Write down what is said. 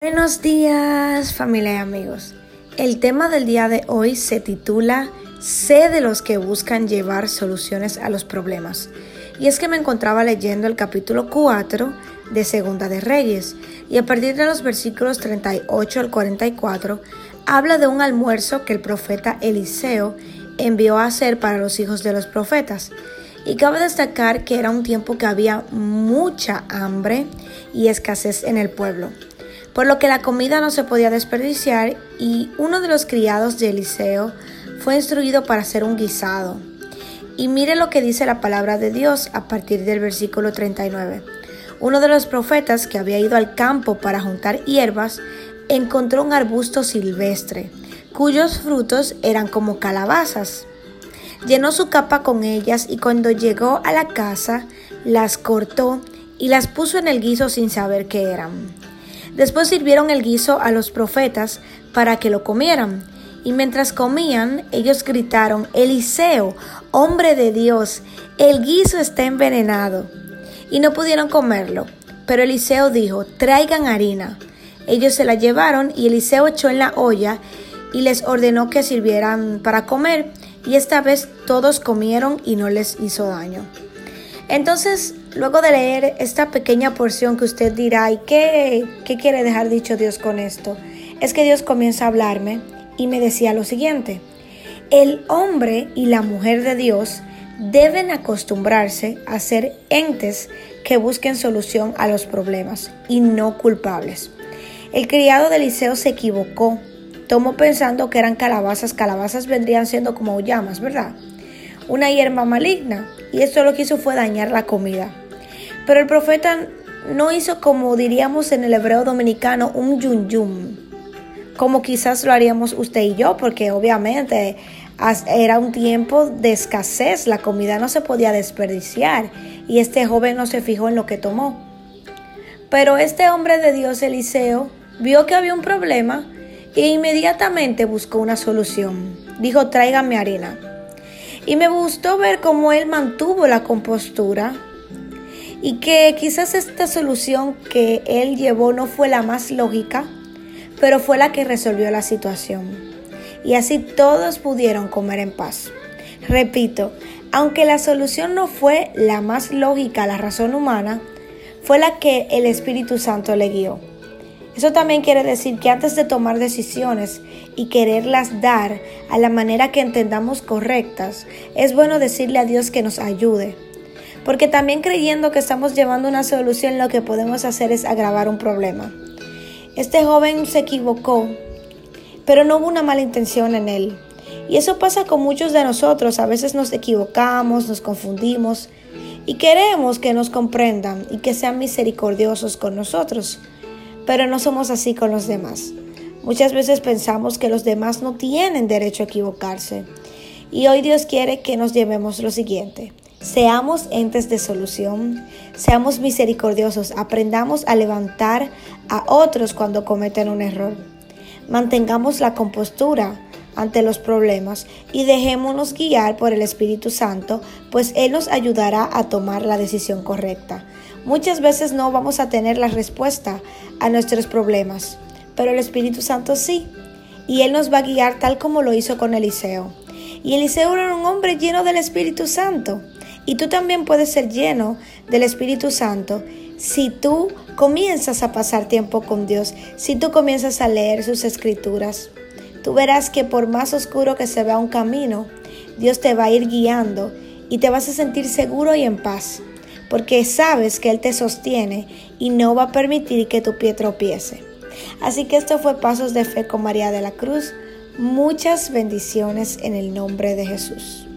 Buenos días familia y amigos. El tema del día de hoy se titula Sé de los que buscan llevar soluciones a los problemas. Y es que me encontraba leyendo el capítulo 4 de Segunda de Reyes y a partir de los versículos 38 al 44 habla de un almuerzo que el profeta Eliseo envió a hacer para los hijos de los profetas. Y cabe destacar que era un tiempo que había mucha hambre y escasez en el pueblo por lo que la comida no se podía desperdiciar y uno de los criados de Eliseo fue instruido para hacer un guisado. Y mire lo que dice la palabra de Dios a partir del versículo 39. Uno de los profetas que había ido al campo para juntar hierbas encontró un arbusto silvestre, cuyos frutos eran como calabazas. Llenó su capa con ellas y cuando llegó a la casa las cortó y las puso en el guiso sin saber qué eran. Después sirvieron el guiso a los profetas para que lo comieran. Y mientras comían, ellos gritaron, Eliseo, hombre de Dios, el guiso está envenenado. Y no pudieron comerlo. Pero Eliseo dijo, traigan harina. Ellos se la llevaron y Eliseo echó en la olla y les ordenó que sirvieran para comer. Y esta vez todos comieron y no les hizo daño. Entonces, luego de leer esta pequeña porción que usted dirá, ¿y qué, qué quiere dejar dicho Dios con esto? Es que Dios comienza a hablarme y me decía lo siguiente, el hombre y la mujer de Dios deben acostumbrarse a ser entes que busquen solución a los problemas y no culpables. El criado de Eliseo se equivocó, tomó pensando que eran calabazas, calabazas vendrían siendo como llamas, ¿verdad? Una hierba maligna, y esto lo que hizo fue dañar la comida. Pero el profeta no hizo como diríamos en el hebreo dominicano un yun yun, como quizás lo haríamos usted y yo, porque obviamente era un tiempo de escasez, la comida no se podía desperdiciar y este joven no se fijó en lo que tomó. Pero este hombre de Dios, Eliseo, vio que había un problema e inmediatamente buscó una solución. Dijo, tráigame harina. Y me gustó ver cómo él mantuvo la compostura y que quizás esta solución que él llevó no fue la más lógica, pero fue la que resolvió la situación. Y así todos pudieron comer en paz. Repito, aunque la solución no fue la más lógica la razón humana, fue la que el Espíritu Santo le guió. Eso también quiere decir que antes de tomar decisiones y quererlas dar a la manera que entendamos correctas, es bueno decirle a Dios que nos ayude. Porque también creyendo que estamos llevando una solución, lo que podemos hacer es agravar un problema. Este joven se equivocó, pero no hubo una mala intención en él. Y eso pasa con muchos de nosotros. A veces nos equivocamos, nos confundimos y queremos que nos comprendan y que sean misericordiosos con nosotros pero no somos así con los demás. Muchas veces pensamos que los demás no tienen derecho a equivocarse. Y hoy Dios quiere que nos llevemos lo siguiente. Seamos entes de solución, seamos misericordiosos, aprendamos a levantar a otros cuando cometen un error. Mantengamos la compostura ante los problemas y dejémonos guiar por el Espíritu Santo, pues Él nos ayudará a tomar la decisión correcta. Muchas veces no vamos a tener la respuesta a nuestros problemas, pero el Espíritu Santo sí, y Él nos va a guiar tal como lo hizo con Eliseo. Y Eliseo era un hombre lleno del Espíritu Santo, y tú también puedes ser lleno del Espíritu Santo si tú comienzas a pasar tiempo con Dios, si tú comienzas a leer sus escrituras. Tú verás que por más oscuro que se vea un camino, Dios te va a ir guiando y te vas a sentir seguro y en paz porque sabes que Él te sostiene y no va a permitir que tu pie tropiece. Así que esto fue Pasos de Fe con María de la Cruz. Muchas bendiciones en el nombre de Jesús.